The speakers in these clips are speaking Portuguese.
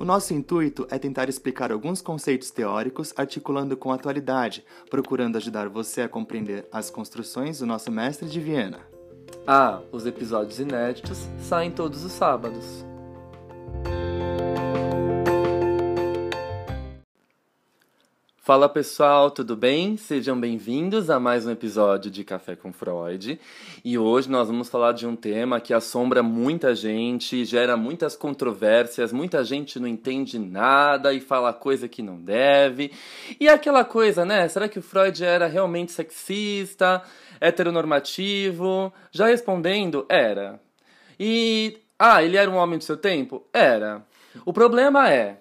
O nosso intuito é tentar explicar alguns conceitos teóricos articulando com a atualidade, procurando ajudar você a compreender as construções do nosso mestre de Viena. Ah, os episódios inéditos saem todos os sábados. Fala pessoal, tudo bem? Sejam bem-vindos a mais um episódio de Café com Freud. E hoje nós vamos falar de um tema que assombra muita gente, gera muitas controvérsias, muita gente não entende nada e fala coisa que não deve. E é aquela coisa, né? Será que o Freud era realmente sexista, heteronormativo? Já respondendo, era. E ah, ele era um homem do seu tempo? Era. O problema é,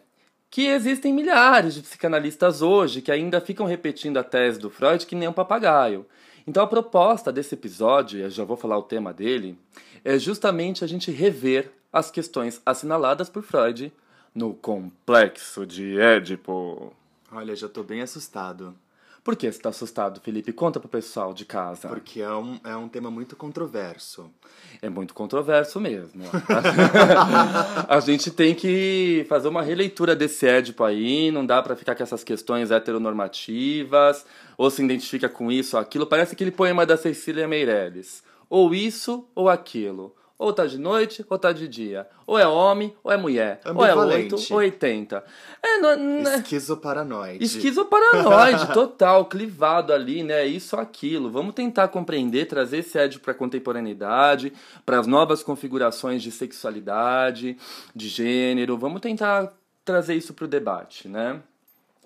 que existem milhares de psicanalistas hoje que ainda ficam repetindo a tese do Freud que nem um papagaio. Então a proposta desse episódio, eu já vou falar o tema dele, é justamente a gente rever as questões assinaladas por Freud no Complexo de Édipo. Olha, já tô bem assustado. Por que você está assustado, Felipe? Conta pro pessoal de casa. Porque é um, é um tema muito controverso. É muito controverso mesmo. a gente tem que fazer uma releitura desse Édipo aí, não dá para ficar com essas questões heteronormativas, ou se identifica com isso ou aquilo. Parece aquele poema da Cecília Meirelles. Ou isso ou aquilo. Ou tá de noite, ou tá de dia. Ou é homem, ou é mulher. Ou é 8, ou 80. É, não, né? Esquizoparanoide. Esquizoparanoide, total, clivado ali, né? Isso ou aquilo. Vamos tentar compreender, trazer esse Ed pra contemporaneidade, para as novas configurações de sexualidade, de gênero. Vamos tentar trazer isso pro debate, né?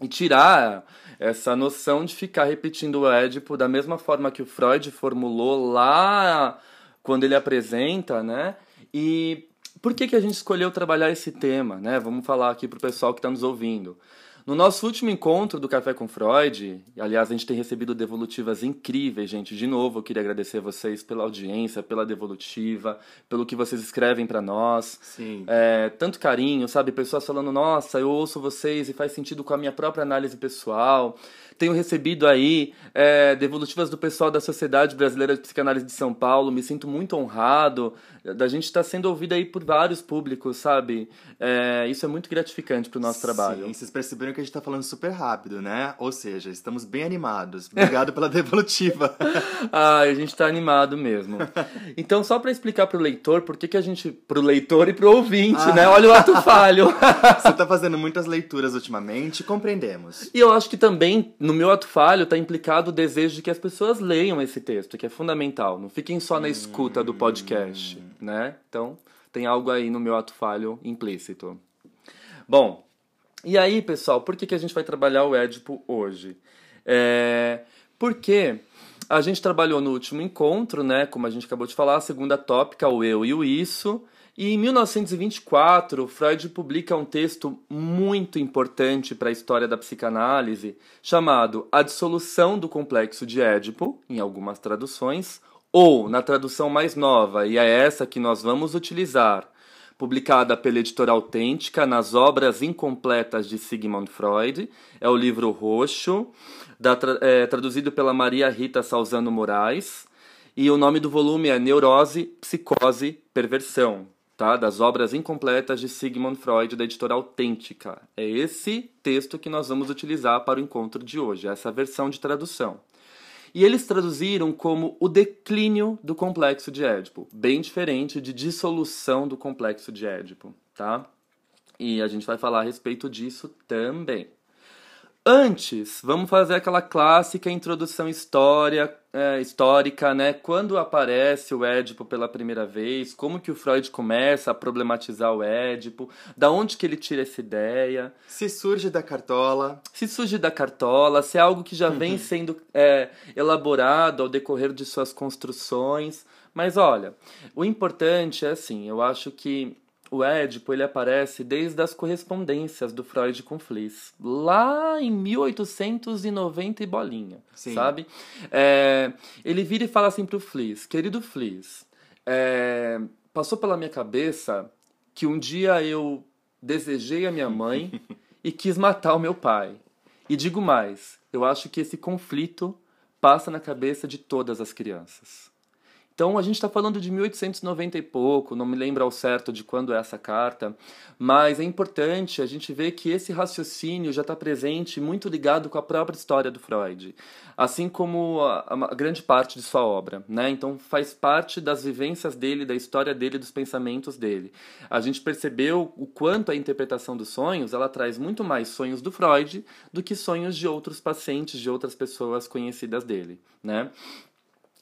E tirar essa noção de ficar repetindo o Édipo da mesma forma que o Freud formulou lá quando ele apresenta, né? E por que, que a gente escolheu trabalhar esse tema, né? Vamos falar aqui para o pessoal que está nos ouvindo. No nosso último encontro do Café com Freud, aliás, a gente tem recebido devolutivas incríveis, gente. De novo, eu queria agradecer vocês pela audiência, pela devolutiva, pelo que vocês escrevem para nós. Sim. É, tanto carinho, sabe? Pessoas falando, nossa, eu ouço vocês e faz sentido com a minha própria análise pessoal. Tenho recebido aí é, devolutivas do pessoal da Sociedade Brasileira de Psicanálise de São Paulo. Me sinto muito honrado da gente estar tá sendo ouvido aí por vários públicos, sabe? É, isso é muito gratificante para o nosso Sim, trabalho. Vocês perceberam que a gente está falando super rápido, né? Ou seja, estamos bem animados. Obrigado pela devolutiva. ah, a gente está animado mesmo. Então, só para explicar para o leitor por que, que a gente. Para o leitor e para o ouvinte, ah. né? Olha o ato falho. Você está fazendo muitas leituras ultimamente, compreendemos. E eu acho que também no meu ato falho está implicado o desejo de que as pessoas leiam esse texto, que é fundamental. Não fiquem só na escuta do podcast, né? Então, tem algo aí no meu ato falho implícito. Bom, e aí, pessoal, por que, que a gente vai trabalhar o Édipo hoje? É, porque a gente trabalhou no último encontro, né? Como a gente acabou de falar, a segunda tópica, o eu e o isso. E em 1924, Freud publica um texto muito importante para a história da psicanálise, chamado A Dissolução do Complexo de Édipo, em algumas traduções, ou, na tradução mais nova, e é essa que nós vamos utilizar, publicada pela editora Autêntica nas Obras Incompletas de Sigmund Freud, é o livro Roxo, da, é, traduzido pela Maria Rita Salzano Moraes, e o nome do volume é Neurose, Psicose, Perversão, tá? das obras incompletas de Sigmund Freud, da editora Autêntica. É esse texto que nós vamos utilizar para o encontro de hoje, essa versão de tradução. E eles traduziram como o declínio do complexo de Édipo, bem diferente de dissolução do complexo de Édipo, tá? E a gente vai falar a respeito disso também. Antes, vamos fazer aquela clássica introdução história, é, histórica, né? Quando aparece o Édipo pela primeira vez, como que o Freud começa a problematizar o Édipo, da onde que ele tira essa ideia. Se surge da cartola. Se surge da cartola, se é algo que já vem sendo é, elaborado ao decorrer de suas construções. Mas olha, o importante é assim, eu acho que o Édipo ele aparece desde as correspondências do Freud com Fliss, lá em 1890 e bolinha, Sim. sabe? É, ele vira e fala assim pro Fliss, querido Fliss, é, passou pela minha cabeça que um dia eu desejei a minha mãe e quis matar o meu pai. E digo mais, eu acho que esse conflito passa na cabeça de todas as crianças. Então a gente está falando de 1890 e pouco, não me lembro ao certo de quando é essa carta, mas é importante a gente ver que esse raciocínio já está presente, muito ligado com a própria história do Freud, assim como a, a, grande parte de sua obra. Né? Então faz parte das vivências dele, da história dele, dos pensamentos dele. A gente percebeu o quanto a interpretação dos sonhos ela traz muito mais sonhos do Freud do que sonhos de outros pacientes, de outras pessoas conhecidas dele. Né?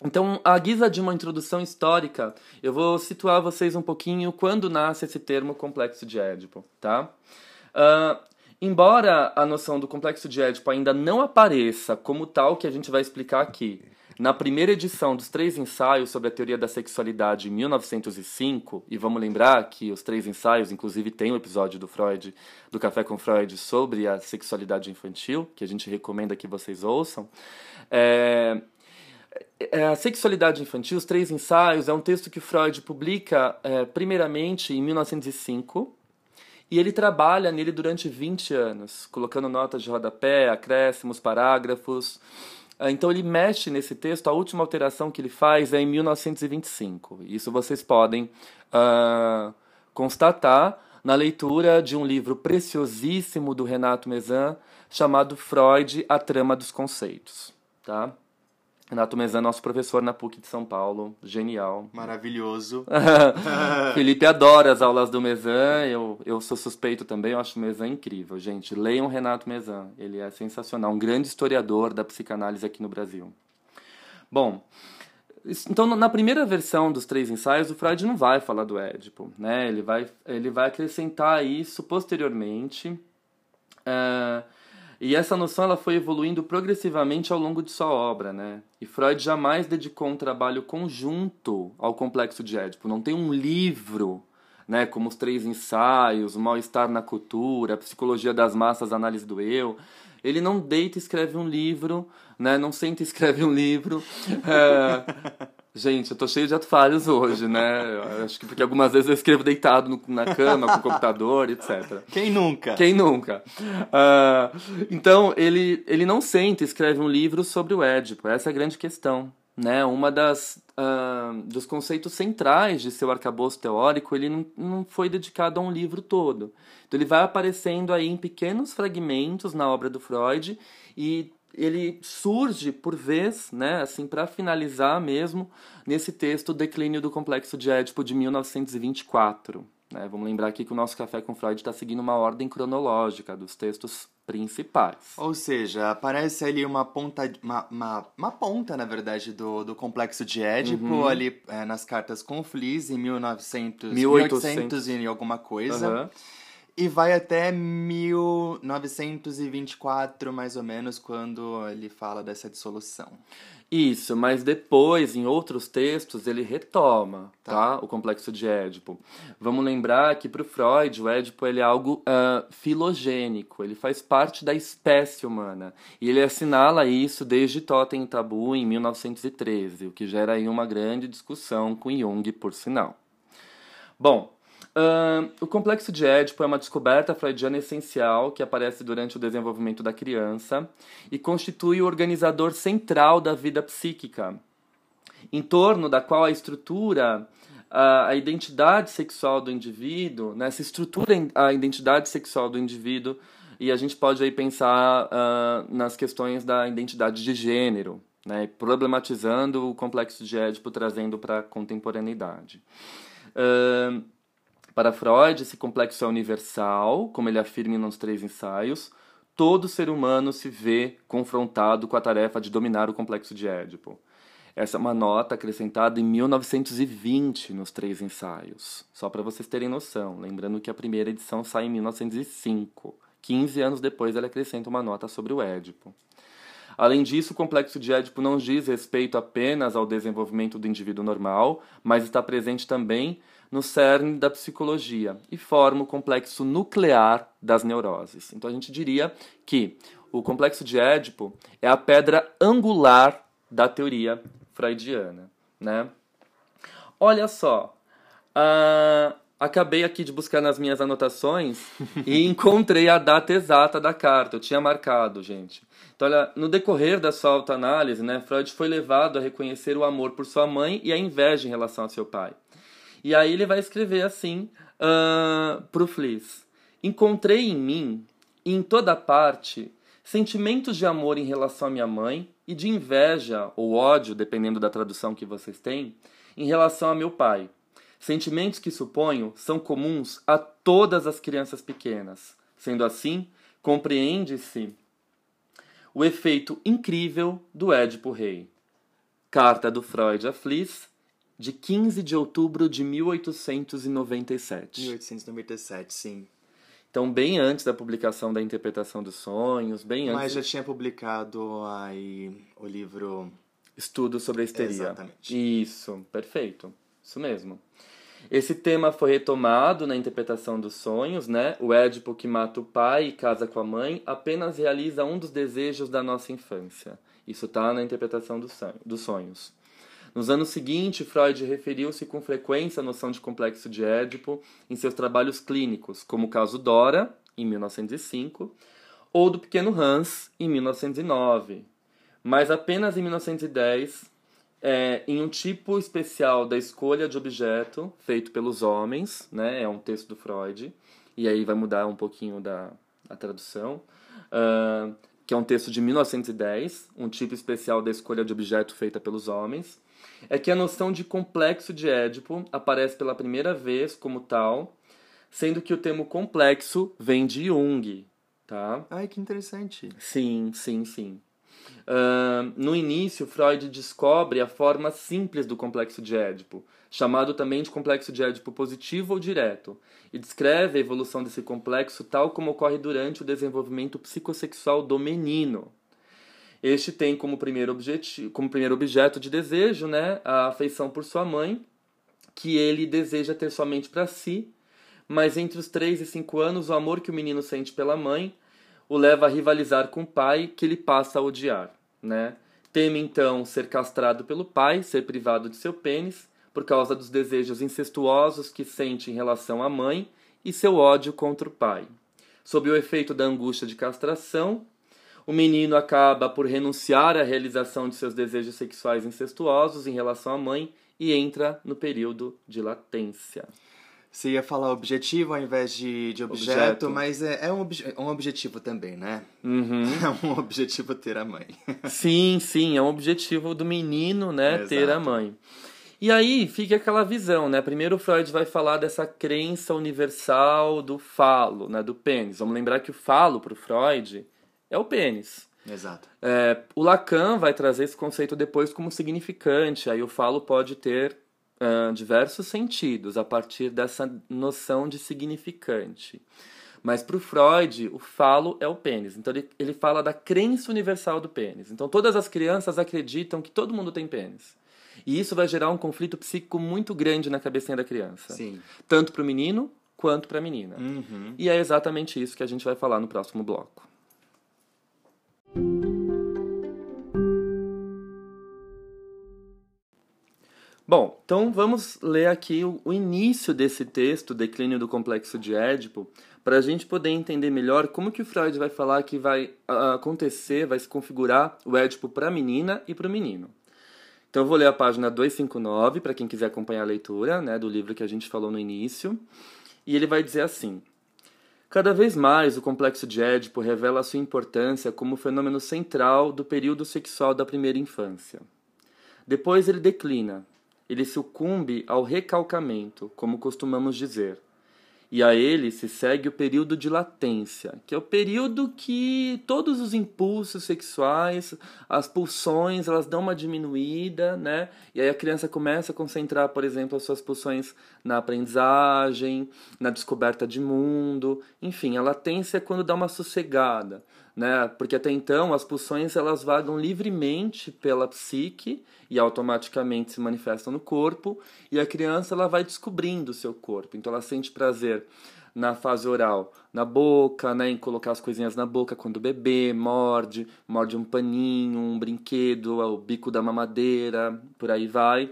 Então, à guisa de uma introdução histórica, eu vou situar vocês um pouquinho quando nasce esse termo complexo de Édipo, tá? Uh, embora a noção do complexo de Édipo ainda não apareça como tal que a gente vai explicar aqui, na primeira edição dos três ensaios sobre a teoria da sexualidade em 1905, e vamos lembrar que os três ensaios, inclusive, tem um episódio do Freud, do Café com Freud, sobre a sexualidade infantil, que a gente recomenda que vocês ouçam. É, a Sexualidade Infantil, os Três Ensaios, é um texto que Freud publica é, primeiramente em 1905 e ele trabalha nele durante 20 anos, colocando notas de rodapé, acréscimos, parágrafos. É, então ele mexe nesse texto, a última alteração que ele faz é em 1925. Isso vocês podem uh, constatar na leitura de um livro preciosíssimo do Renato Mezan chamado Freud, a Trama dos Conceitos. Tá? Renato Mezan, nosso professor na PUC de São Paulo, genial. Maravilhoso. Felipe adora as aulas do Mezan, eu, eu sou suspeito também, eu acho o Mezan incrível. Gente, leiam Renato Mezan, ele é sensacional, um grande historiador da psicanálise aqui no Brasil. Bom, então na primeira versão dos três ensaios, o Freud não vai falar do Édipo, né? ele, vai, ele vai acrescentar isso posteriormente. Uh, e essa noção ela foi evoluindo progressivamente ao longo de sua obra, né? E Freud jamais dedicou um trabalho conjunto ao complexo de Édipo. Não tem um livro, né, como os três ensaios, o mal-estar na cultura, a psicologia das massas, a análise do eu. Ele não deita e escreve um livro, né? Não senta e escreve um livro. É, Gente, eu tô cheio de ato falhos hoje, né? Eu acho que porque algumas vezes eu escrevo deitado no, na cama, com o computador, etc. Quem nunca? Quem nunca? Uh, então, ele, ele não senta e escreve um livro sobre o Édipo. Essa é a grande questão. Né? Uma das uh, dos conceitos centrais de seu arcabouço teórico, ele não, não foi dedicado a um livro todo. Então, ele vai aparecendo aí em pequenos fragmentos na obra do Freud e ele surge por vez, né, assim, para finalizar mesmo, nesse texto Declínio do Complexo de Édipo de 1924. Né? Vamos lembrar aqui que o nosso Café com Freud está seguindo uma ordem cronológica dos textos principais. Ou seja, aparece ali uma ponta, uma, uma, uma ponta, na verdade, do, do Complexo de Édipo, uhum. ali é, nas cartas com Fliss, em 1900, 1800. 1800 e alguma coisa. Uhum. E vai até 1924, mais ou menos, quando ele fala dessa dissolução. Isso, mas depois, em outros textos, ele retoma tá. tá? o complexo de Édipo. Vamos lembrar que para o Freud, o Édipo ele é algo uh, filogênico, ele faz parte da espécie humana. E ele assinala isso desde Totem e Tabu, em 1913, o que gera aí uma grande discussão com Jung, por sinal. Bom, Uh, o complexo de Édipo é uma descoberta freudiana essencial que aparece durante o desenvolvimento da criança e constitui o organizador central da vida psíquica, em torno da qual a estrutura, a, a identidade sexual do indivíduo, né, se estrutura a identidade sexual do indivíduo e a gente pode aí pensar uh, nas questões da identidade de gênero, né, problematizando o complexo de Édipo, trazendo para a contemporaneidade. Uh, para Freud, esse complexo é universal, como ele afirma nos três ensaios. todo ser humano se vê confrontado com a tarefa de dominar o complexo de Édipo. Essa é uma nota acrescentada em 1920 nos três ensaios, só para vocês terem noção. Lembrando que a primeira edição sai em 1905. 15 anos depois, ela acrescenta uma nota sobre o Édipo. Além disso, o complexo de Édipo não diz respeito apenas ao desenvolvimento do indivíduo normal, mas está presente também no cerne da psicologia e forma o complexo nuclear das neuroses. Então a gente diria que o complexo de Édipo é a pedra angular da teoria freudiana, né? Olha só, uh, acabei aqui de buscar nas minhas anotações e encontrei a data exata da carta. Eu tinha marcado, gente. Então, olha, no decorrer da sua autoanálise, né, Freud foi levado a reconhecer o amor por sua mãe e a inveja em relação a seu pai. E aí ele vai escrever assim uh, pro Fliss. Encontrei em mim, e em toda parte, sentimentos de amor em relação à minha mãe e de inveja ou ódio, dependendo da tradução que vocês têm, em relação a meu pai. Sentimentos que suponho são comuns a todas as crianças pequenas. Sendo assim, compreende-se o efeito incrível do Édipo Rei. Carta do Freud a Fliss, de 15 de outubro de 1897. 1897, sim. Então, bem antes da publicação da Interpretação dos Sonhos, bem antes... Mas já tinha publicado aí o livro... Estudo sobre a histeria. Exatamente. Isso, perfeito. Isso mesmo. Esse tema foi retomado na interpretação dos sonhos, né? O Édipo que mata o pai e casa com a mãe apenas realiza um dos desejos da nossa infância. Isso está na interpretação dos sonhos. Nos anos seguintes, Freud referiu-se com frequência à noção de complexo de Édipo em seus trabalhos clínicos, como o caso Dora, em 1905, ou do pequeno Hans, em 1909. Mas apenas em 1910, é, em um tipo especial da escolha de objeto feito pelos homens, né, é um texto do Freud, e aí vai mudar um pouquinho da a tradução, uh, que é um texto de 1910, um tipo especial da escolha de objeto feita pelos homens, é que a noção de complexo de Édipo aparece pela primeira vez como tal, sendo que o termo complexo vem de Jung, tá? Ai, que interessante. Sim, sim, sim. Uh, no início, Freud descobre a forma simples do complexo de Édipo, chamado também de complexo de Édipo positivo ou direto, e descreve a evolução desse complexo tal como ocorre durante o desenvolvimento psicossexual do menino. Este tem como primeiro, objetivo, como primeiro objeto de desejo né, a afeição por sua mãe, que ele deseja ter somente para si, mas entre os 3 e 5 anos, o amor que o menino sente pela mãe o leva a rivalizar com o pai, que ele passa a odiar. Né? Teme então ser castrado pelo pai, ser privado de seu pênis, por causa dos desejos incestuosos que sente em relação à mãe e seu ódio contra o pai. Sob o efeito da angústia de castração, o menino acaba por renunciar à realização de seus desejos sexuais incestuosos em relação à mãe e entra no período de latência. Você ia falar objetivo ao invés de, de objeto, objeto. mas é, é um, obje um objetivo também, né? Uhum. É um objetivo ter a mãe. sim, sim, é um objetivo do menino, né? É, ter exato. a mãe. E aí fica aquela visão, né? Primeiro Freud vai falar dessa crença universal do falo, né? Do pênis. Vamos lembrar que o falo para o Freud é o pênis. Exato. É, o Lacan vai trazer esse conceito depois como significante. Aí o falo pode ter uh, diversos sentidos a partir dessa noção de significante. Mas para o Freud, o falo é o pênis. Então ele, ele fala da crença universal do pênis. Então todas as crianças acreditam que todo mundo tem pênis. E isso vai gerar um conflito psíquico muito grande na cabecinha da criança. Sim. Tanto para o menino quanto para a menina. Uhum. E é exatamente isso que a gente vai falar no próximo bloco. Bom, então vamos ler aqui o, início desse texto, Declínio do Complexo de Édipo, para a gente poder entender melhor como que o Freud vai falar que vai acontecer, vai se configurar o Édipo para a menina e para o menino. Então eu vou ler a página 259 para quem quiser acompanhar a leitura né, do livro que a gente falou no início. E ele vai dizer assim: Cada vez mais o complexo de Édipo revela sua importância como fenômeno central do período sexual da primeira infância. Depois ele declina, ele sucumbe ao recalcamento, como costumamos dizer. E a ele se segue o período de latência, que é o período que todos os impulsos sexuais, as pulsões, elas dão uma diminuída, né? E aí a criança começa a concentrar, por exemplo, as suas pulsões na aprendizagem, na descoberta de mundo, enfim, a latência é quando dá uma sossegada né? Porque até então as pulsões elas vagam livremente pela psique e automaticamente se manifestam no corpo, e a criança ela vai descobrindo o seu corpo. Então ela sente prazer na fase oral, na boca, né, em colocar as coisinhas na boca quando bebê, morde, morde um paninho, um brinquedo, o bico da mamadeira, por aí vai.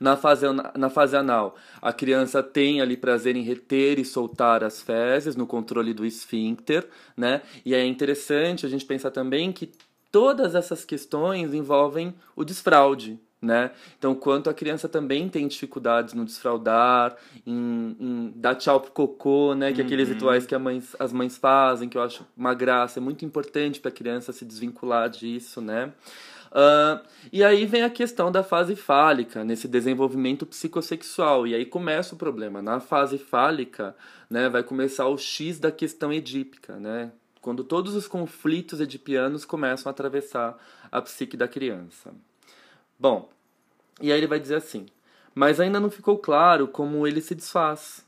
Na fase, na fase anal, a criança tem ali prazer em reter e soltar as fezes no controle do esfíncter, né? E é interessante a gente pensar também que todas essas questões envolvem o desfraude, né? Então, quanto a criança também tem dificuldades no desfraudar, em, em dar tchau pro cocô, né? Que uhum. aqueles rituais que mãe, as mães fazem, que eu acho uma graça, é muito importante para a criança se desvincular disso, né? Uh, e aí vem a questão da fase fálica, nesse desenvolvimento psicossexual. E aí começa o problema. Na fase fálica, né, vai começar o X da questão edípica, né? Quando todos os conflitos edipianos começam a atravessar a psique da criança. Bom, e aí ele vai dizer assim: mas ainda não ficou claro como ele se desfaz.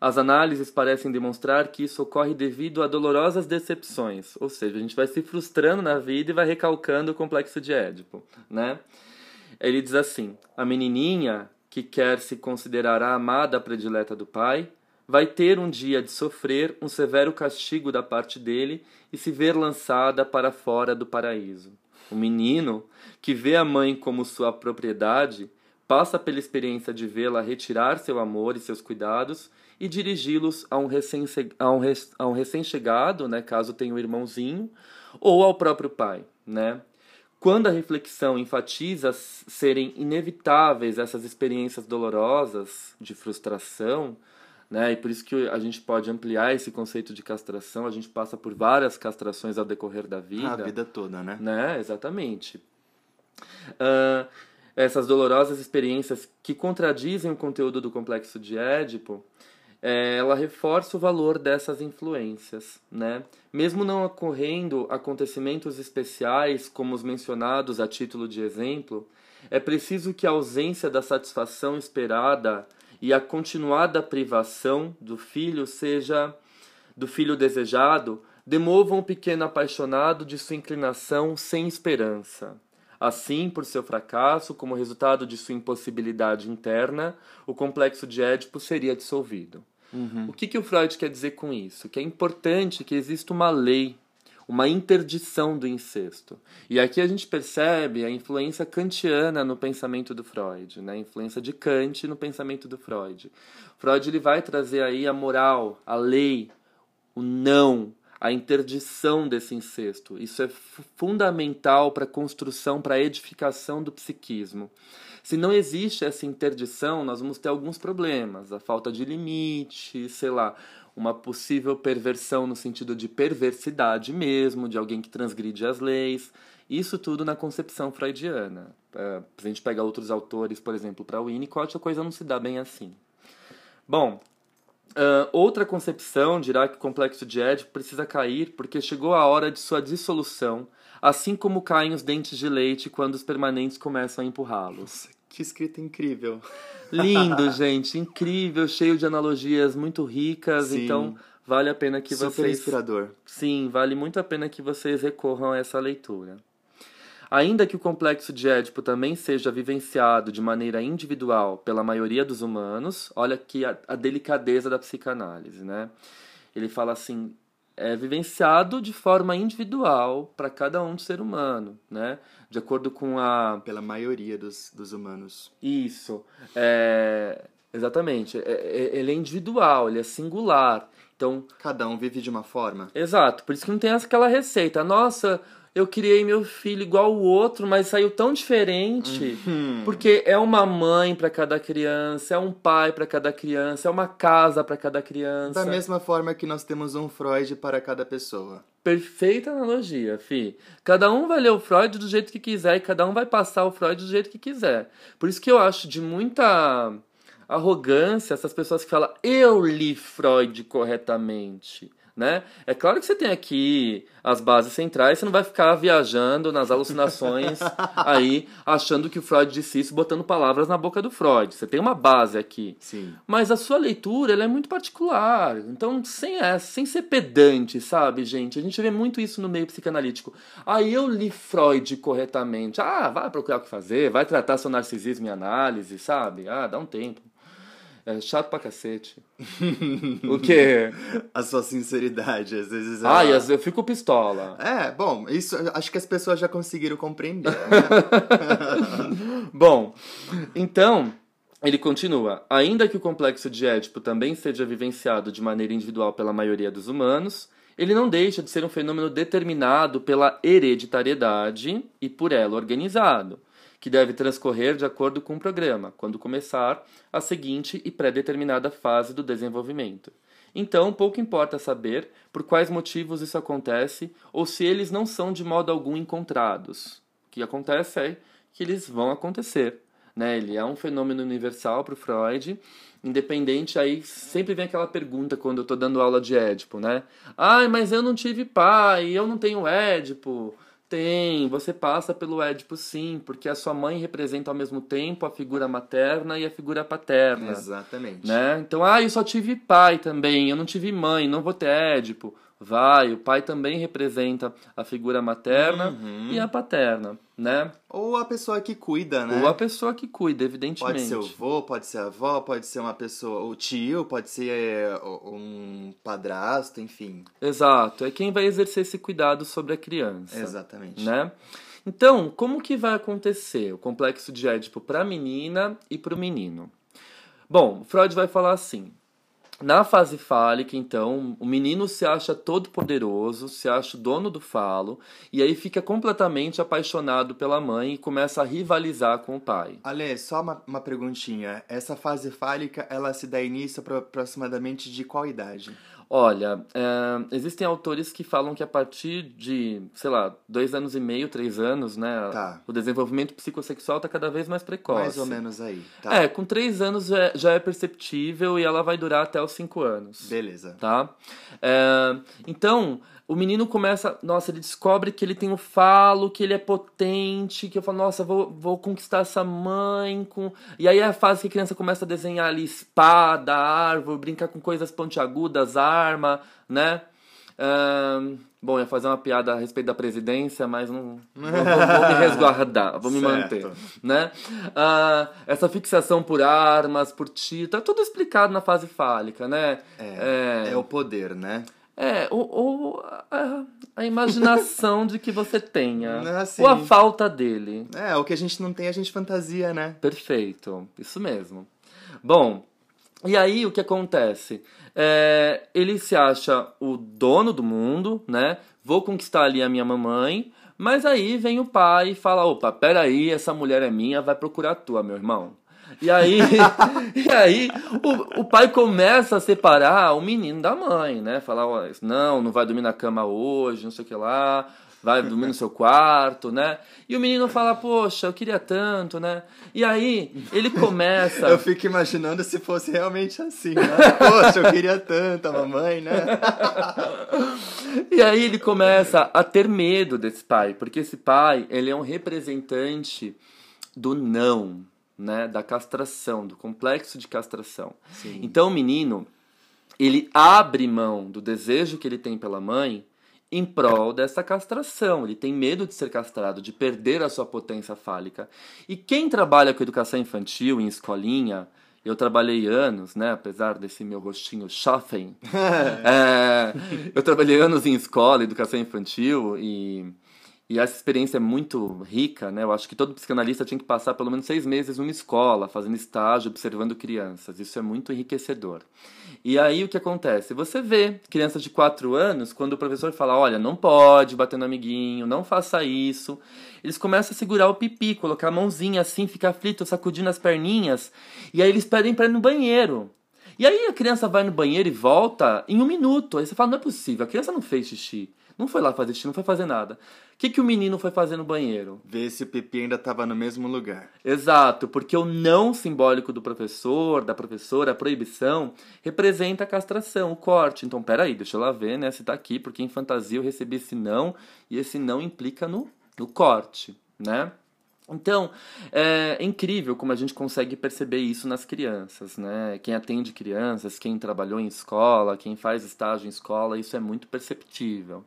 As análises parecem demonstrar que isso ocorre devido a dolorosas decepções, ou seja, a gente vai se frustrando na vida e vai recalcando o complexo de Édipo, né? Ele diz assim: a menininha que quer se considerar a amada predileta do pai vai ter um dia de sofrer um severo castigo da parte dele e se ver lançada para fora do paraíso. O menino, que vê a mãe como sua propriedade, passa pela experiência de vê-la retirar seu amor e seus cuidados e dirigi-los a um recém-chegado, um recém né, caso tenha um irmãozinho, ou ao próprio pai. Né? Quando a reflexão enfatiza serem inevitáveis essas experiências dolorosas de frustração, né, e por isso que a gente pode ampliar esse conceito de castração, a gente passa por várias castrações ao decorrer da vida. A vida toda, né? né? Exatamente. Uh, essas dolorosas experiências que contradizem o conteúdo do complexo de Édipo, é, ela reforça o valor dessas influências, né? Mesmo não ocorrendo acontecimentos especiais como os mencionados a título de exemplo, é preciso que a ausência da satisfação esperada e a continuada privação do filho seja do filho desejado demovam o pequeno apaixonado de sua inclinação sem esperança. Assim, por seu fracasso, como resultado de sua impossibilidade interna, o complexo de Édipo seria dissolvido. Uhum. O que, que o Freud quer dizer com isso? Que é importante que exista uma lei, uma interdição do incesto. E aqui a gente percebe a influência kantiana no pensamento do Freud, né? a influência de Kant no pensamento do Freud. Freud ele vai trazer aí a moral, a lei, o não, a interdição desse incesto. Isso é fundamental para a construção, para a edificação do psiquismo. Se não existe essa interdição, nós vamos ter alguns problemas. A falta de limite, sei lá, uma possível perversão no sentido de perversidade mesmo, de alguém que transgride as leis. Isso tudo na concepção freudiana. É, se a gente pega outros autores, por exemplo, para Winnicott, a coisa não se dá bem assim. Bom, Uh, outra concepção dirá que o complexo de Édipo precisa cair porque chegou a hora de sua dissolução, assim como caem os dentes de leite quando os permanentes começam a empurrá-los. Que escrita incrível! Lindo, gente, incrível, cheio de analogias muito ricas, Sim. então vale a pena que Super vocês. inspirador. Sim, vale muito a pena que vocês recorram a essa leitura. Ainda que o complexo de Édipo também seja vivenciado de maneira individual pela maioria dos humanos, olha aqui a, a delicadeza da psicanálise, né? Ele fala assim, é vivenciado de forma individual para cada um ser humano, né? De acordo com a... Pela maioria dos, dos humanos. Isso. É... Exatamente. É, é, ele é individual, ele é singular. Então... Cada um vive de uma forma. Exato. Por isso que não tem aquela receita. Nossa eu criei meu filho igual o outro, mas saiu tão diferente. Uhum. Porque é uma mãe para cada criança, é um pai para cada criança, é uma casa para cada criança. Da mesma forma que nós temos um Freud para cada pessoa. Perfeita analogia, Fi. Cada um vai ler o Freud do jeito que quiser e cada um vai passar o Freud do jeito que quiser. Por isso que eu acho de muita arrogância essas pessoas que falam eu li Freud corretamente né? É claro que você tem aqui as bases centrais, você não vai ficar viajando nas alucinações aí, achando que o Freud disse isso, botando palavras na boca do Freud. Você tem uma base aqui. Sim. Mas a sua leitura, ela é muito particular. Então, sem essa, sem ser pedante, sabe, gente? A gente vê muito isso no meio psicanalítico. Aí eu li Freud corretamente. Ah, vai procurar o que fazer, vai tratar seu narcisismo em análise, sabe? Ah, dá um tempo. É chato pra cacete. o quê? A sua sinceridade, às vezes. Ela... Ah, às vezes eu fico pistola. É, bom, isso acho que as pessoas já conseguiram compreender. Né? bom, então. Ele continua: ainda que o complexo de Édipo também seja vivenciado de maneira individual pela maioria dos humanos, ele não deixa de ser um fenômeno determinado pela hereditariedade e por ela organizado que deve transcorrer de acordo com o programa, quando começar a seguinte e pré-determinada fase do desenvolvimento. Então, pouco importa saber por quais motivos isso acontece ou se eles não são de modo algum encontrados. O que acontece é que eles vão acontecer. Né? Ele é um fenômeno universal para o Freud, independente, aí sempre vem aquela pergunta quando eu estou dando aula de Édipo, né? Ai, mas eu não tive pai, eu não tenho Édipo. Tem, você passa pelo Édipo sim, porque a sua mãe representa ao mesmo tempo a figura materna e a figura paterna. Exatamente. Né? Então, ah, eu só tive pai também, eu não tive mãe, não vou ter Édipo. Vai, o pai também representa a figura materna uhum. e a paterna, né? Ou a pessoa que cuida, né? Ou a pessoa que cuida, evidentemente. Pode ser o avô, pode ser a avó, pode ser uma pessoa, o tio, pode ser é, um padrasto, enfim. Exato, é quem vai exercer esse cuidado sobre a criança. Exatamente. Né? Então, como que vai acontecer o complexo de Édipo para a menina e para o menino? Bom, Freud vai falar assim: na fase fálica, então, o menino se acha todo poderoso, se acha o dono do falo, e aí fica completamente apaixonado pela mãe e começa a rivalizar com o pai. Ale, só uma, uma perguntinha. Essa fase fálica, ela se dá início aproximadamente de qual idade? Olha, é, existem autores que falam que a partir de, sei lá, dois anos e meio, três anos, né? Tá. O desenvolvimento psicossexual está cada vez mais precoce. Mais ou menos aí. Tá. É, com três anos já, já é perceptível e ela vai durar até os cinco anos. Beleza. Tá? É, então, o menino começa, nossa, ele descobre que ele tem o falo, que ele é potente, que eu falo, nossa, vou, vou conquistar essa mãe. Com... E aí é a fase que a criança começa a desenhar ali espada, árvore, brincar com coisas pontiagudas, arma, né? Um, bom, ia fazer uma piada a respeito da presidência, mas não vou, vou, vou me resguardar, vou me certo. manter, né? Uh, essa fixação por armas, por tiro, tá tudo explicado na fase fálica, né? É, é, é o poder, né? É, ou, ou a, a, imaginação de que você tenha. Assim, ou a falta dele. É, o que a gente não tem, a gente fantasia, né? Perfeito, isso mesmo. Bom, e aí o que acontece? É, ele se acha o dono do mundo, né? Vou conquistar ali a minha mamãe. Mas aí vem o pai e fala: opa, peraí, essa mulher é minha, vai procurar a tua, meu irmão. E aí, e aí o, o pai começa a separar o menino da mãe, né? Falar, ó, não, não vai dormir na cama hoje, não sei o que lá, vai dormir no seu quarto, né? E o menino fala, poxa, eu queria tanto, né? E aí ele começa. eu fico imaginando se fosse realmente assim, né? Poxa, eu queria tanto a mamãe, né? e aí ele começa a ter medo desse pai, porque esse pai, ele é um representante do não, né, da castração, do complexo de castração. Sim. Então o menino, ele abre mão do desejo que ele tem pela mãe em prol dessa castração. Ele tem medo de ser castrado, de perder a sua potência fálica. E quem trabalha com educação infantil em escolinha, eu trabalhei anos, né, apesar desse meu rostinho chafem, é, eu trabalhei anos em escola, educação infantil e e essa experiência é muito rica, né? Eu acho que todo psicanalista tinha que passar pelo menos seis meses numa escola, fazendo estágio, observando crianças. Isso é muito enriquecedor. E aí o que acontece? Você vê crianças de quatro anos, quando o professor fala, olha, não pode bater no amiguinho, não faça isso. Eles começam a segurar o pipi, colocar a mãozinha assim, ficar aflito, sacudindo as perninhas. E aí eles pedem para ir no banheiro. E aí a criança vai no banheiro e volta em um minuto. Aí você fala, não é possível, a criança não fez xixi. Não foi lá fazer xixi, não foi fazer nada. O que, que o menino foi fazer no banheiro? Ver se o pipi ainda estava no mesmo lugar. Exato, porque o não simbólico do professor, da professora, a proibição, representa a castração, o corte. Então, peraí, deixa eu lá ver, né, se tá aqui, porque em fantasia eu recebi esse não, e esse não implica no, no corte, né? Então, é incrível como a gente consegue perceber isso nas crianças, né? Quem atende crianças, quem trabalhou em escola, quem faz estágio em escola, isso é muito perceptível.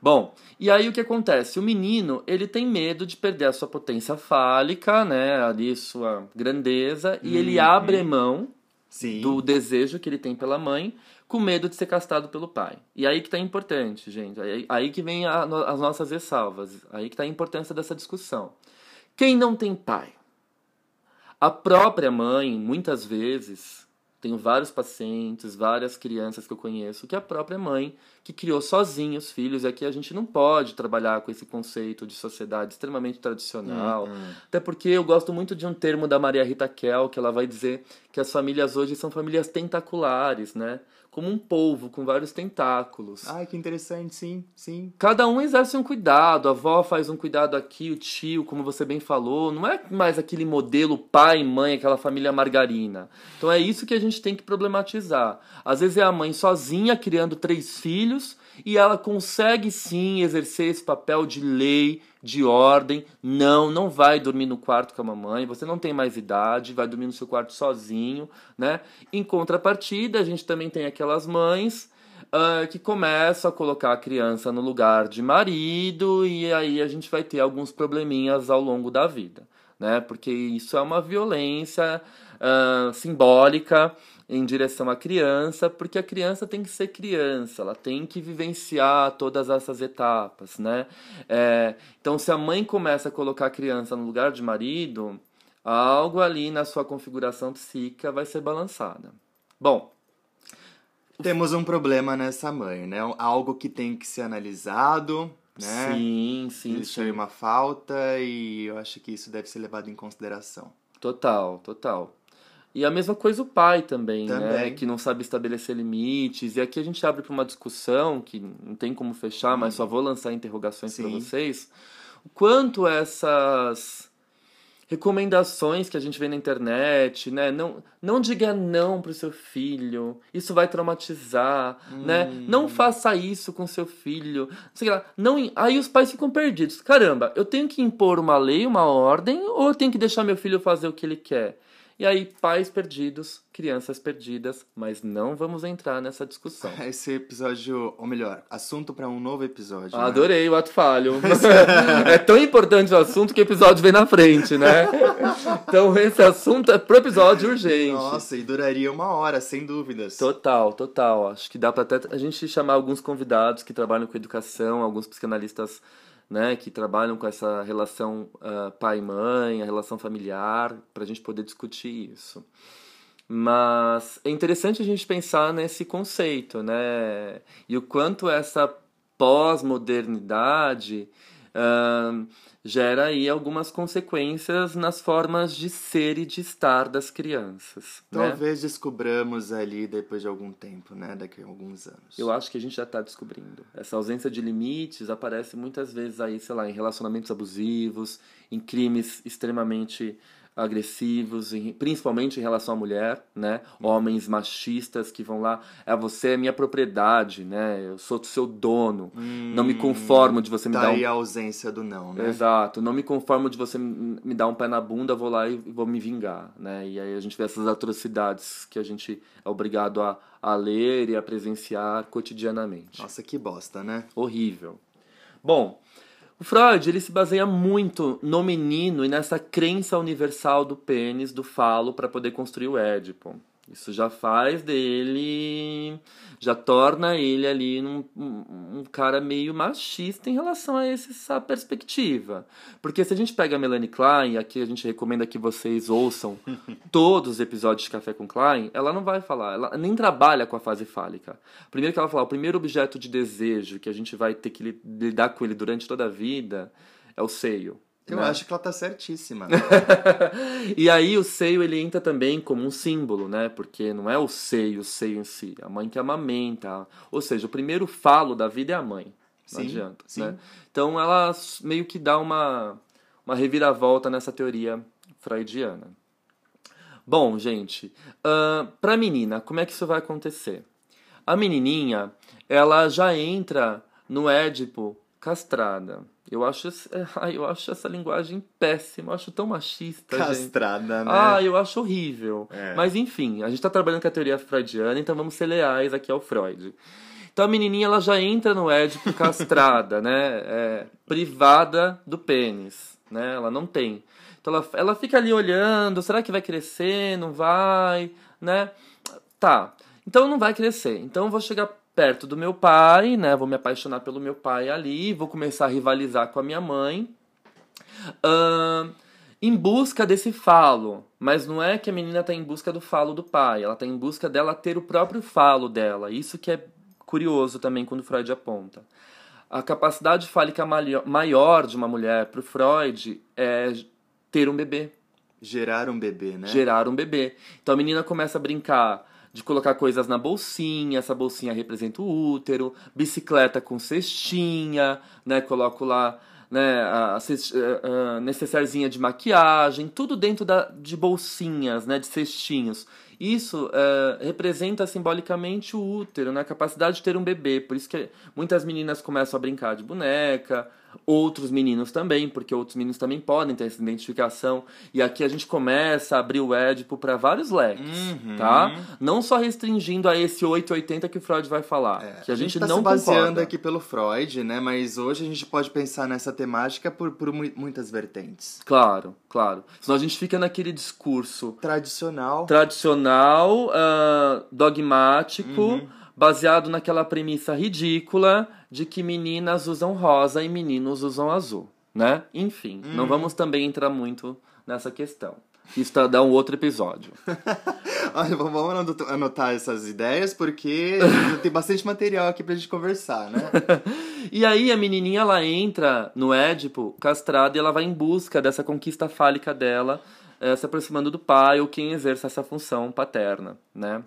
Bom, e aí o que acontece? O menino, ele tem medo de perder a sua potência fálica, né? Ali sua grandeza, e ele uhum. abre mão Sim. do desejo que ele tem pela mãe, com medo de ser castrado pelo pai. E aí que tá importante, gente. Aí, aí que vem a, as nossas ressalvas. Aí que tá a importância dessa discussão. Quem não tem pai? A própria mãe, muitas vezes, tenho vários pacientes, várias crianças que eu conheço, que é a própria mãe que criou sozinha os filhos. E aqui a gente não pode trabalhar com esse conceito de sociedade extremamente tradicional. Uhum. Até porque eu gosto muito de um termo da Maria Rita Kell, que ela vai dizer que as famílias hoje são famílias tentaculares, né? Como um polvo com vários tentáculos. Ai, que interessante, sim, sim. Cada um exerce um cuidado, a avó faz um cuidado aqui, o tio, como você bem falou, não é mais aquele modelo pai, mãe, aquela família margarina. Então é isso que a gente tem que problematizar. Às vezes é a mãe sozinha criando três filhos e ela consegue sim exercer esse papel de lei, de ordem. Não, não vai dormir no quarto com a mamãe, você não tem mais idade, vai dormir no seu quarto sozinho, né? Em contrapartida, a gente também tem aquelas mães uh, que começam a colocar a criança no lugar de marido e aí a gente vai ter alguns probleminhas ao longo da vida, né? Porque isso é uma violência uh, simbólica em direção à criança, porque a criança tem que ser criança, ela tem que vivenciar todas essas etapas, né? É, então, se a mãe começa a colocar a criança no lugar de marido, algo ali na sua configuração psíquica vai ser balançada. Bom, temos um problema nessa mãe, né? Algo que tem que ser analisado, né? Sim, sim. Existe aí uma falta e eu acho que isso deve ser levado em consideração. Total, total. E a mesma coisa o pai também, né? também, né? Que não sabe estabelecer limites. E aqui a gente abre para uma discussão que não tem como fechar, hum. mas só vou lançar interrogações para vocês. O quanto essas recomendações que a gente vê na internet, né? Não, não diga não pro seu filho, isso vai traumatizar, hum. né? Não faça isso com seu filho. Sei lá, não, aí os pais ficam perdidos. Caramba, eu tenho que impor uma lei, uma ordem, ou eu tenho que deixar meu filho fazer o que ele quer? E aí, pais perdidos, crianças perdidas, mas não vamos entrar nessa discussão. Esse episódio, ou melhor, assunto para um novo episódio. Né? Adorei o ato falho. é tão importante o assunto que o episódio vem na frente, né? Então, esse assunto é pro episódio urgente. Nossa, e duraria uma hora, sem dúvidas. Total, total. Acho que dá para até a gente chamar alguns convidados que trabalham com educação, alguns psicanalistas né, que trabalham com essa relação uh, pai-mãe, a relação familiar, para a gente poder discutir isso. Mas é interessante a gente pensar nesse conceito, né? E o quanto essa pós-modernidade uh, gera aí algumas consequências nas formas de ser e de estar das crianças. Né? Talvez né? descobramos ali depois de algum tempo, né? Daqui a alguns anos. Eu acho que a gente já está descobrindo. Essa ausência de limites aparece muitas vezes aí, sei lá, em relacionamentos abusivos, em crimes extremamente agressivos, principalmente em relação à mulher, né? Homens machistas que vão lá, é você é minha propriedade, né? Eu sou seu dono. Hum, não me conformo de você me dar um... a ausência do não, né? Exato. Não me conformo de você me dar um pé na bunda, vou lá e vou me vingar, né? E aí a gente vê essas atrocidades que a gente é obrigado a, a ler e a presenciar cotidianamente. Nossa, que bosta, né? Horrível. Bom, o Freud ele se baseia muito no menino e nessa crença universal do pênis, do falo, para poder construir o Édipo. Isso já faz dele, já torna ele ali um, um, um, cara meio machista em relação a essa perspectiva. Porque se a gente pega a Melanie Klein, aqui a gente recomenda que vocês ouçam todos os episódios de Café com Klein, ela não vai falar, ela nem trabalha com a fase fálica. Primeiro que ela fala, o primeiro objeto de desejo que a gente vai ter que lidar com ele durante toda a vida é o seio. Eu né? acho que ela tá certíssima. e aí o seio ele entra também como um símbolo, né? Porque não é o seio, o seio em si, a mãe que amamenta. Ou seja, o primeiro falo da vida é a mãe. Não adianta. Sim. Né? Então ela meio que dá uma, uma reviravolta nessa teoria freudiana. Bom, gente, uh, pra menina, como é que isso vai acontecer? A menininha, ela já entra no Édipo castrada. Eu acho, ai, eu acho essa linguagem péssima, eu acho tão machista. Castrada, gente. né? Ah, eu acho horrível. É. Mas enfim, a gente está trabalhando com a teoria freudiana, então vamos ser leais aqui ao Freud. Então a menininha ela já entra no Édipo castrada, né? É, privada do pênis, né? Ela não tem. Então ela, ela fica ali olhando, será que vai crescer? Não vai, né? Tá. Então não vai crescer. Então eu vou chegar perto do meu pai, né? Vou me apaixonar pelo meu pai ali, vou começar a rivalizar com a minha mãe. Uh, em busca desse falo. Mas não é que a menina está em busca do falo do pai, ela está em busca dela ter o próprio falo dela. Isso que é curioso também quando Freud aponta. A capacidade fálica maior de uma mulher para o Freud é ter um bebê. Gerar um bebê, né? Gerar um bebê. Então a menina começa a brincar de colocar coisas na bolsinha, essa bolsinha representa o útero, bicicleta com cestinha, né? Coloco lá né, a, a, a necessarzinha de maquiagem, tudo dentro da, de bolsinhas, né, de cestinhos. Isso é, representa simbolicamente o útero, né, a capacidade de ter um bebê. Por isso que muitas meninas começam a brincar de boneca, outros meninos também, porque outros meninos também podem ter essa identificação. E aqui a gente começa a abrir o Édipo para vários leques, uhum. tá? Não só restringindo a esse 880 que o Freud vai falar, é, que a, a gente, gente tá não se baseando concorda. aqui pelo Freud, né? Mas hoje a gente pode pensar nessa temática por, por muitas vertentes. Claro, claro. Senão a gente fica naquele discurso tradicional, tradicional, uh, dogmático. Uhum baseado naquela premissa ridícula de que meninas usam rosa e meninos usam azul, né? Enfim, não uhum. vamos também entrar muito nessa questão. Isso tá, dá um outro episódio. Olha, vamos anotar essas ideias, porque tem bastante material aqui pra gente conversar, né? e aí a menininha, ela entra no Édipo castrada e ela vai em busca dessa conquista fálica dela, eh, se aproximando do pai ou quem exerce essa função paterna, né?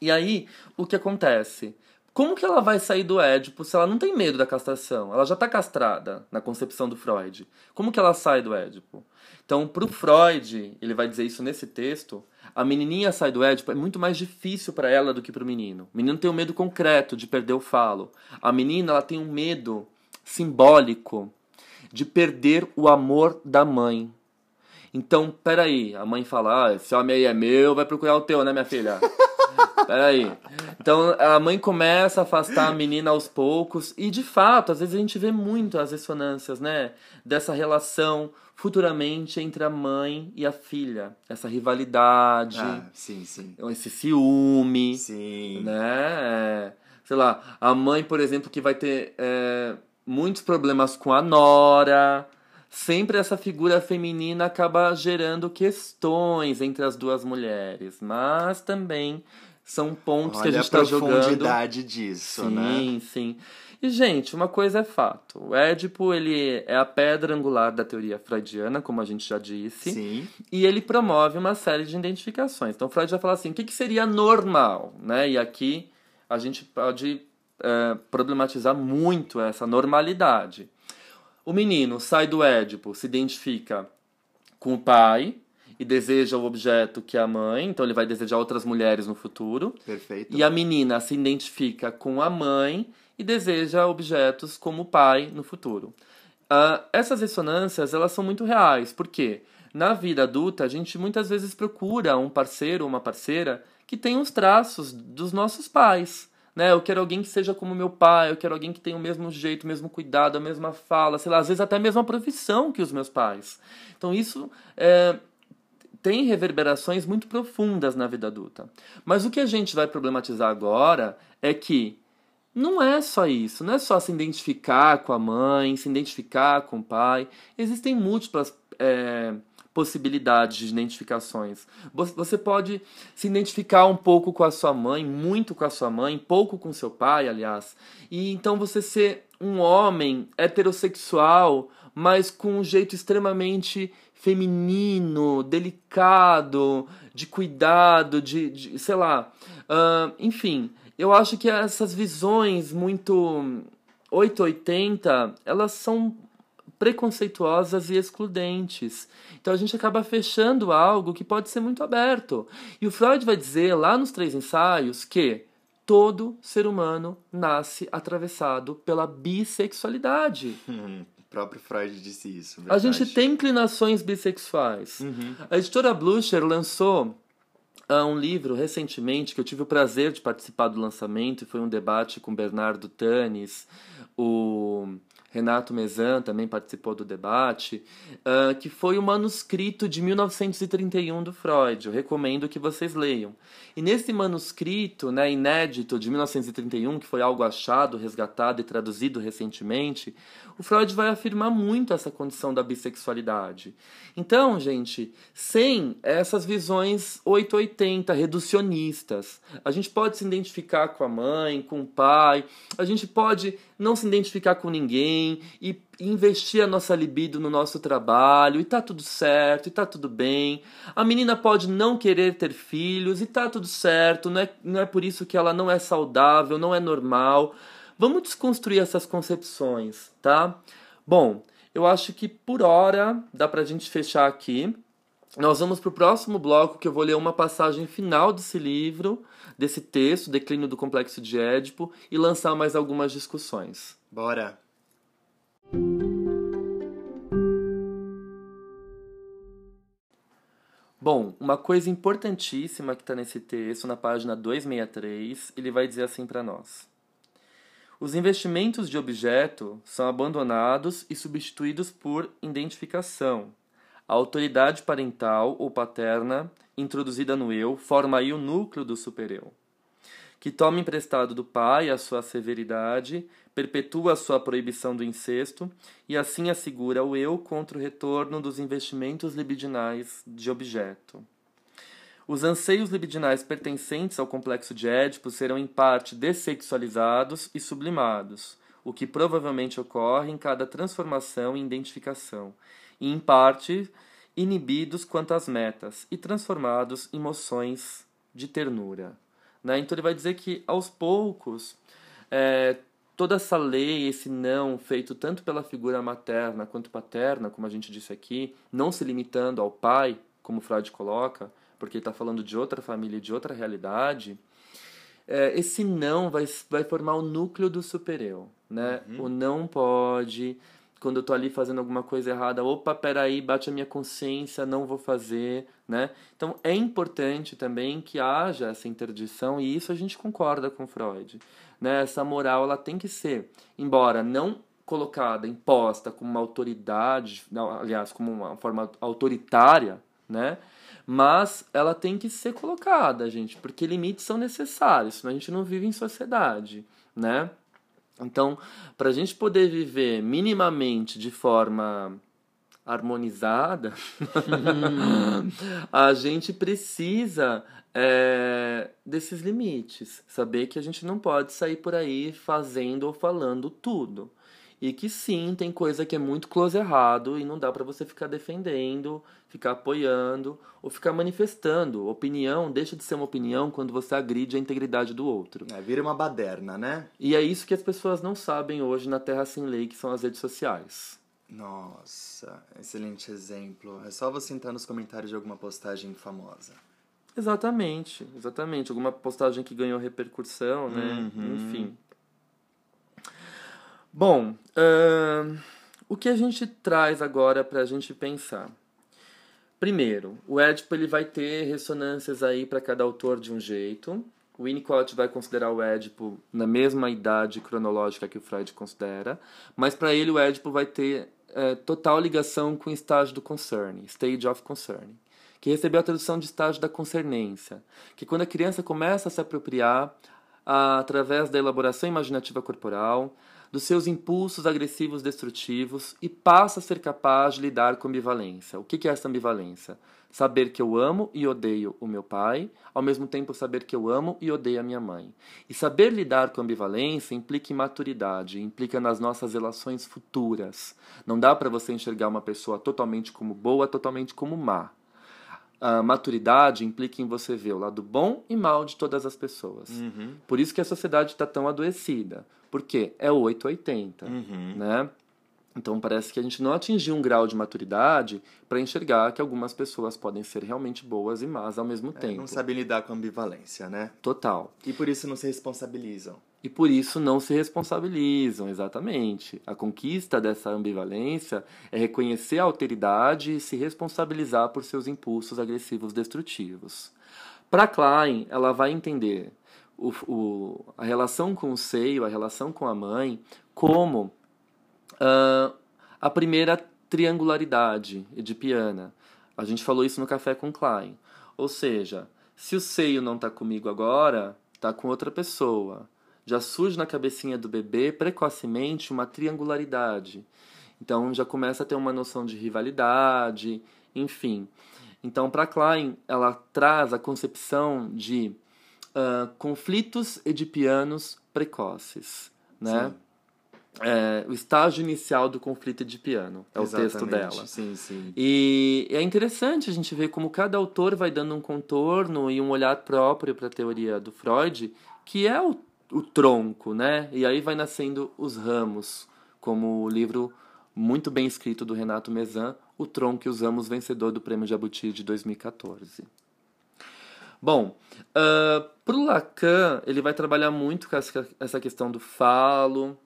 E aí, o que acontece? Como que ela vai sair do Édipo se ela não tem medo da castração? Ela já está castrada na concepção do Freud. Como que ela sai do Édipo? Então, para o Freud, ele vai dizer isso nesse texto, a menininha sai do Édipo é muito mais difícil para ela do que para o menino. O menino tem um medo concreto de perder o falo. A menina ela tem um medo simbólico de perder o amor da mãe. Então, peraí, a mãe fala, ah, esse homem aí é meu, vai procurar o teu, né, minha filha? Peraí. Então a mãe começa a afastar a menina aos poucos. E de fato, às vezes a gente vê muito as ressonâncias, né? Dessa relação futuramente entre a mãe e a filha. Essa rivalidade. Ah, sim, sim. Esse ciúme. Sim. Né? É, sei lá, a mãe, por exemplo, que vai ter é, muitos problemas com a nora sempre essa figura feminina acaba gerando questões entre as duas mulheres, mas também são pontos Olha que a gente está jogando. a profundidade disso, sim, né? Sim, sim. E, gente, uma coisa é fato. O Édipo, ele é a pedra angular da teoria freudiana, como a gente já disse. Sim. E ele promove uma série de identificações. Então, Freud vai falar assim, o que, que seria normal? Né? E aqui a gente pode é, problematizar muito essa normalidade. O menino sai do Édipo, se identifica com o pai, e deseja o objeto que é a mãe, então ele vai desejar outras mulheres no futuro. Perfeito. E a menina se identifica com a mãe e deseja objetos como o pai no futuro. Uh, essas ressonâncias elas são muito reais, porque na vida adulta a gente muitas vezes procura um parceiro ou uma parceira que tem os traços dos nossos pais. Né? Eu quero alguém que seja como meu pai, eu quero alguém que tenha o mesmo jeito, o mesmo cuidado, a mesma fala, sei lá, às vezes até a mesma profissão que os meus pais. Então isso é, tem reverberações muito profundas na vida adulta. Mas o que a gente vai problematizar agora é que não é só isso, não é só se identificar com a mãe, se identificar com o pai. Existem múltiplas é, possibilidades de identificações. Você pode se identificar um pouco com a sua mãe, muito com a sua mãe, pouco com seu pai, aliás. E então você ser um homem heterossexual, mas com um jeito extremamente feminino, delicado, de cuidado, de, de sei lá. Uh, enfim, eu acho que essas visões muito 880, elas são preconceituosas e excludentes. Então a gente acaba fechando algo que pode ser muito aberto. E o Freud vai dizer lá nos três ensaios que todo ser humano nasce atravessado pela bissexualidade. o próprio Freud disse isso. Verdade. A gente tem inclinações bissexuais. Uhum. A editora Blucher lançou uh, um livro recentemente que eu tive o prazer de participar do lançamento e foi um debate com Bernardo Tanis, o Renato Mezan também participou do debate, uh, que foi o manuscrito de 1931 do Freud. Eu recomendo que vocês leiam. E nesse manuscrito, né, inédito de 1931, que foi algo achado, resgatado e traduzido recentemente, o Freud vai afirmar muito essa condição da bissexualidade. Então, gente, sem essas visões 880 reducionistas, a gente pode se identificar com a mãe, com o pai, a gente pode não se identificar com ninguém e investir a nossa libido no nosso trabalho e tá tudo certo, e tá tudo bem. A menina pode não querer ter filhos e tá tudo certo, não é, não é por isso que ela não é saudável, não é normal. Vamos desconstruir essas concepções, tá? Bom, eu acho que por hora dá pra gente fechar aqui. Nós vamos para o próximo bloco que eu vou ler uma passagem final desse livro, desse texto, Declínio do Complexo de Édipo, e lançar mais algumas discussões. Bora! Bom, uma coisa importantíssima que está nesse texto, na página 263, ele vai dizer assim para nós. Os investimentos de objeto são abandonados e substituídos por identificação. A autoridade parental ou paterna, introduzida no eu, forma aí o núcleo do supereu, que toma emprestado do pai a sua severidade, perpetua a sua proibição do incesto e assim assegura o eu contra o retorno dos investimentos libidinais de objeto. Os anseios libidinais pertencentes ao complexo de Édipo serão em parte dessexualizados e sublimados, o que provavelmente ocorre em cada transformação e identificação, e em parte inibidos quanto às metas e transformados em moções de ternura. Né? Então ele vai dizer que aos poucos é, toda essa lei, esse não feito tanto pela figura materna quanto paterna, como a gente disse aqui, não se limitando ao pai, como Freud coloca, porque ele está falando de outra família, de outra realidade, é, esse não vai, vai formar o núcleo do supereu, né? Uhum. O não pode, quando eu estou ali fazendo alguma coisa errada, opa, peraí, bate a minha consciência, não vou fazer, né? Então é importante também que haja essa interdição e isso a gente concorda com Freud, né? Essa moral ela tem que ser, embora não colocada, imposta como uma autoridade, não, aliás, como uma forma autoritária, né? Mas ela tem que ser colocada, gente, porque limites são necessários, senão a gente não vive em sociedade, né? Então, para a gente poder viver minimamente de forma harmonizada, a gente precisa é, desses limites. Saber que a gente não pode sair por aí fazendo ou falando tudo. E que sim, tem coisa que é muito close errado e não dá para você ficar defendendo, ficar apoiando ou ficar manifestando. Opinião deixa de ser uma opinião quando você agride a integridade do outro. É, vira uma baderna, né? E é isso que as pessoas não sabem hoje na Terra Sem Lei, que são as redes sociais. Nossa, excelente exemplo. É só você entrar nos comentários de alguma postagem famosa. Exatamente, exatamente. Alguma postagem que ganhou repercussão, né? Uhum. Enfim. Bom, uh, o que a gente traz agora para a gente pensar? Primeiro, o Édipo ele vai ter ressonâncias aí para cada autor de um jeito. O Winnicott vai considerar o Édipo na mesma idade cronológica que o Freud considera, mas para ele o Édipo vai ter é, total ligação com o estágio do concern, stage of concern, que recebeu a tradução de estágio da concernência, que quando a criança começa a se apropriar a, através da elaboração imaginativa corporal, dos seus impulsos agressivos destrutivos e passa a ser capaz de lidar com ambivalência. O que é essa ambivalência? Saber que eu amo e odeio o meu pai, ao mesmo tempo saber que eu amo e odeio a minha mãe. E saber lidar com ambivalência implica em maturidade, implica nas nossas relações futuras. Não dá para você enxergar uma pessoa totalmente como boa, totalmente como má. A maturidade implica em você ver o lado bom e mal de todas as pessoas. Uhum. Por isso que a sociedade está tão adoecida. Porque é 880, Uhum. né? Então parece que a gente não atingiu um grau de maturidade para enxergar que algumas pessoas podem ser realmente boas e más ao mesmo É, tempo. não sabem lidar com a ambivalência, né? Total. E por isso não se responsabilizam. E por isso não se responsabilizam, exatamente. A conquista dessa ambivalência é reconhecer a alteridade e se responsabilizar por seus impulsos agressivos destrutivos. Para Klein, ela vai entender o, o, a relação com o seio, a relação com a mãe, como ah, a primeira triangularidade edipiana. A gente falou isso no Café com Klein. Ou seja, se o seio não está comigo agora, está com outra pessoa. Já surge na cabecinha do bebê precocemente uma triangularidade. Então já começa a ter uma noção de rivalidade, enfim. Então, para Klein, ela traz a concepção de ah, conflitos edipianos precoces, né? Sim. É, o estágio inicial do conflito edipiano é o texto Exatamente. dela. Sim, sim. E é interessante a gente ver como cada autor vai dando um contorno e um olhar próprio para a teoria do Freud, que é o, o tronco, né? E aí vai nascendo os ramos, como o livro muito bem escrito do Renato Mezan, O Tronco e os Ramos, vencedor do Prêmio Jabuti de 2014. Bom, uh, pro Lacan, ele vai trabalhar muito com essa questão do falo,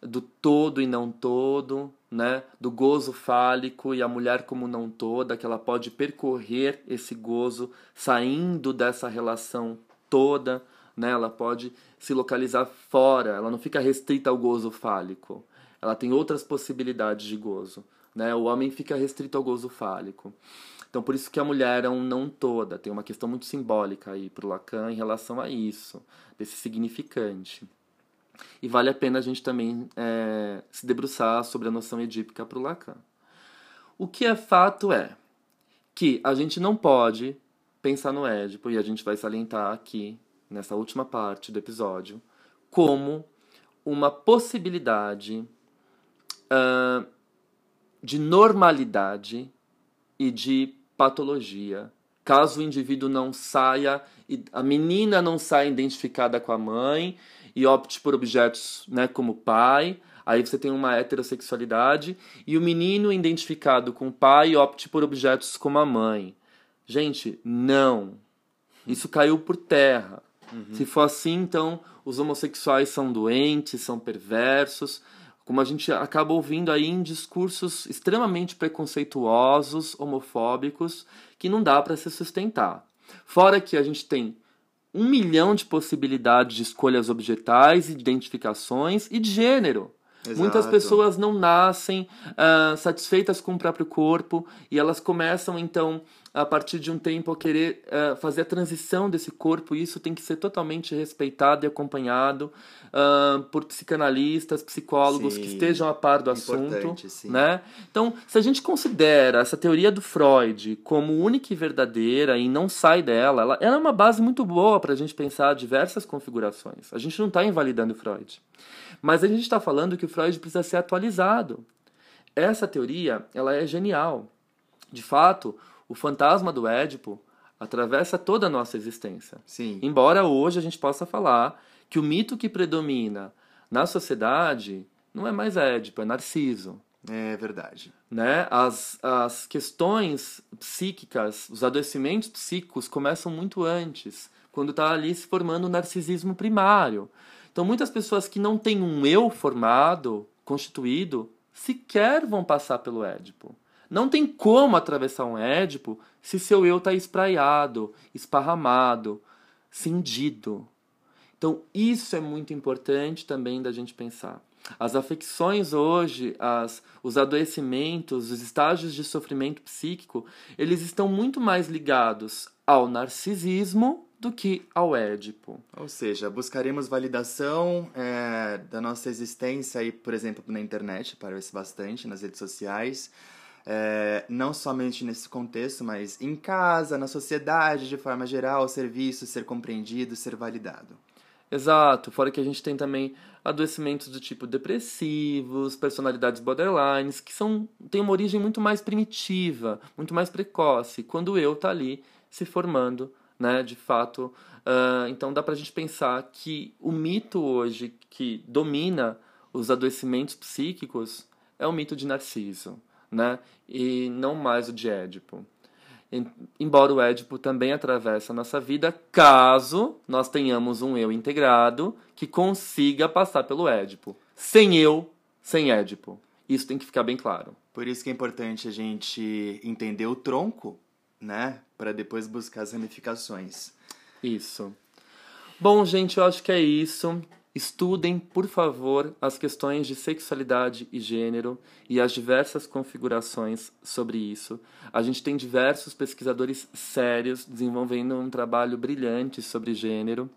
do todo e não todo, né? Do gozo fálico e a mulher como não toda, que ela pode percorrer esse gozo saindo dessa relação toda, né? Ela pode se localizar fora, ela não fica restrita ao gozo fálico. Ela tem outras possibilidades de gozo, né? O homem fica restrito ao gozo fálico. Então, por isso que a mulher é um não toda. Tem uma questão muito simbólica aí para o Lacan em relação a isso, desse significante. E vale a pena a gente também é, se debruçar sobre a noção edípica para o Lacan. O que é fato é que a gente não pode pensar no Édipo, e a gente vai salientar aqui, nessa última parte do episódio, como uma possibilidade ah, de normalidade e de patologia. Caso o indivíduo não saia, a menina não saia identificada com a mãe e opte por objetos né, como pai, aí você tem uma heterossexualidade, e o menino identificado com o pai opte por objetos como a mãe. Gente, não. Isso caiu por terra. Se for assim, então os homossexuais são doentes, são perversos, como a gente acaba ouvindo aí em discursos extremamente preconceituosos, homofóbicos, que não dá para se sustentar. Fora que a gente tem um milhão de possibilidades de escolhas objetais, identificações e de gênero. Exato. Muitas pessoas não nascem ah, satisfeitas com o próprio corpo e elas começam então a partir de um tempo a querer ah, fazer a transição desse corpo e isso tem que ser totalmente respeitado e acompanhado ah, por psicanalistas, psicólogos Sim. que estejam a par do assunto, sim. né? Então, se a gente considera essa teoria do Freud como única e verdadeira e não sai dela, ela, ela é uma base muito boa para a gente pensar diversas configurações. A gente não está invalidando o Freud. Mas a gente está falando que o Freud precisa ser atualizado. Essa teoria, ela é genial. De fato, o fantasma do Édipo atravessa toda a nossa existência. Sim. Embora hoje a gente possa falar que o mito que predomina na sociedade não é mais Édipo, é Narciso. É verdade. Né? As, as questões psíquicas, os adoecimentos psíquicos começam muito antes, quando está ali se formando o narcisismo primário. Então, muitas pessoas que não têm um eu formado, constituído, sequer vão passar pelo Édipo. Não tem como atravessar um Édipo se seu eu está espraiado, esparramado, cindido. Então, isso é muito importante também da gente pensar. As afecções hoje, as, os adoecimentos, os estágios de sofrimento psíquico, eles estão muito mais ligados ao narcisismo do que ao Édipo. Ou seja, buscaremos validação é, da nossa existência aí, por exemplo, na internet, parece bastante, nas redes sociais. É, não somente nesse contexto, mas em casa, na sociedade, de forma geral, o serviço ser compreendido, ser validado. Exato, fora que a gente tem também adoecimentos do tipo depressivos, personalidades borderlines, que são têm uma origem muito mais primitiva, muito mais precoce, quando eu tá ali se formando, né, de fato. Uh, então dá pra gente pensar que o mito hoje que domina os adoecimentos psíquicos é o mito de Narciso, né, e não mais o de Édipo embora o Édipo também atravesse a nossa vida, caso nós tenhamos um eu integrado que consiga passar pelo Édipo. Sem eu, sem Édipo. Isso tem que ficar bem claro. Por isso que é importante a gente entender o tronco, né? Para depois buscar as ramificações. Isso. Bom, gente, eu acho que é isso. Estudem, por favor, as questões de sexualidade e gênero e as diversas configurações sobre isso. A gente tem diversos pesquisadores sérios desenvolvendo um trabalho brilhante sobre gênero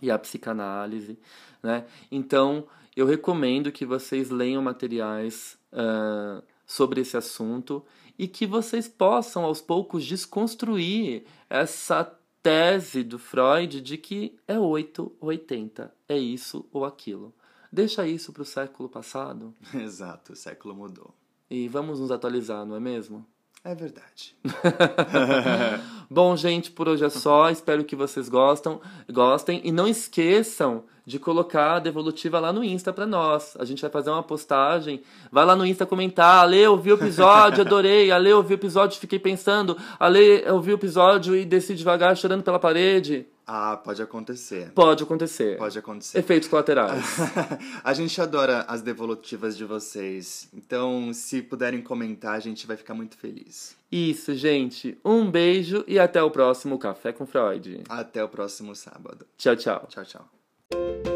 e a psicanálise. Né? Então, eu recomendo que vocês leiam materiais uh, sobre esse assunto e que vocês possam, aos poucos, desconstruir essa tese do Freud de que é 8 ou 80, é isso ou aquilo. Deixa isso para o século passado. Exato, o século mudou. E vamos nos atualizar, não é mesmo? É verdade. Bom, gente, por hoje é só. Espero que vocês gostam, gostem. E não esqueçam de colocar a devolutiva lá no Insta pra nós. A gente vai fazer uma postagem. Vai lá no Insta comentar. Ale, eu vi o episódio, adorei. Ale, eu vi o episódio, fiquei pensando. Ale, eu vi o episódio e desci devagar chorando pela parede. Ah, pode acontecer. Pode acontecer. Pode acontecer. Efeitos colaterais. a gente adora as devolutivas de vocês. Então, se puderem comentar, a gente vai ficar muito feliz. Isso, gente. Um beijo e até o próximo Café com Freud. Até o próximo sábado. Tchau, tchau. Tchau, tchau.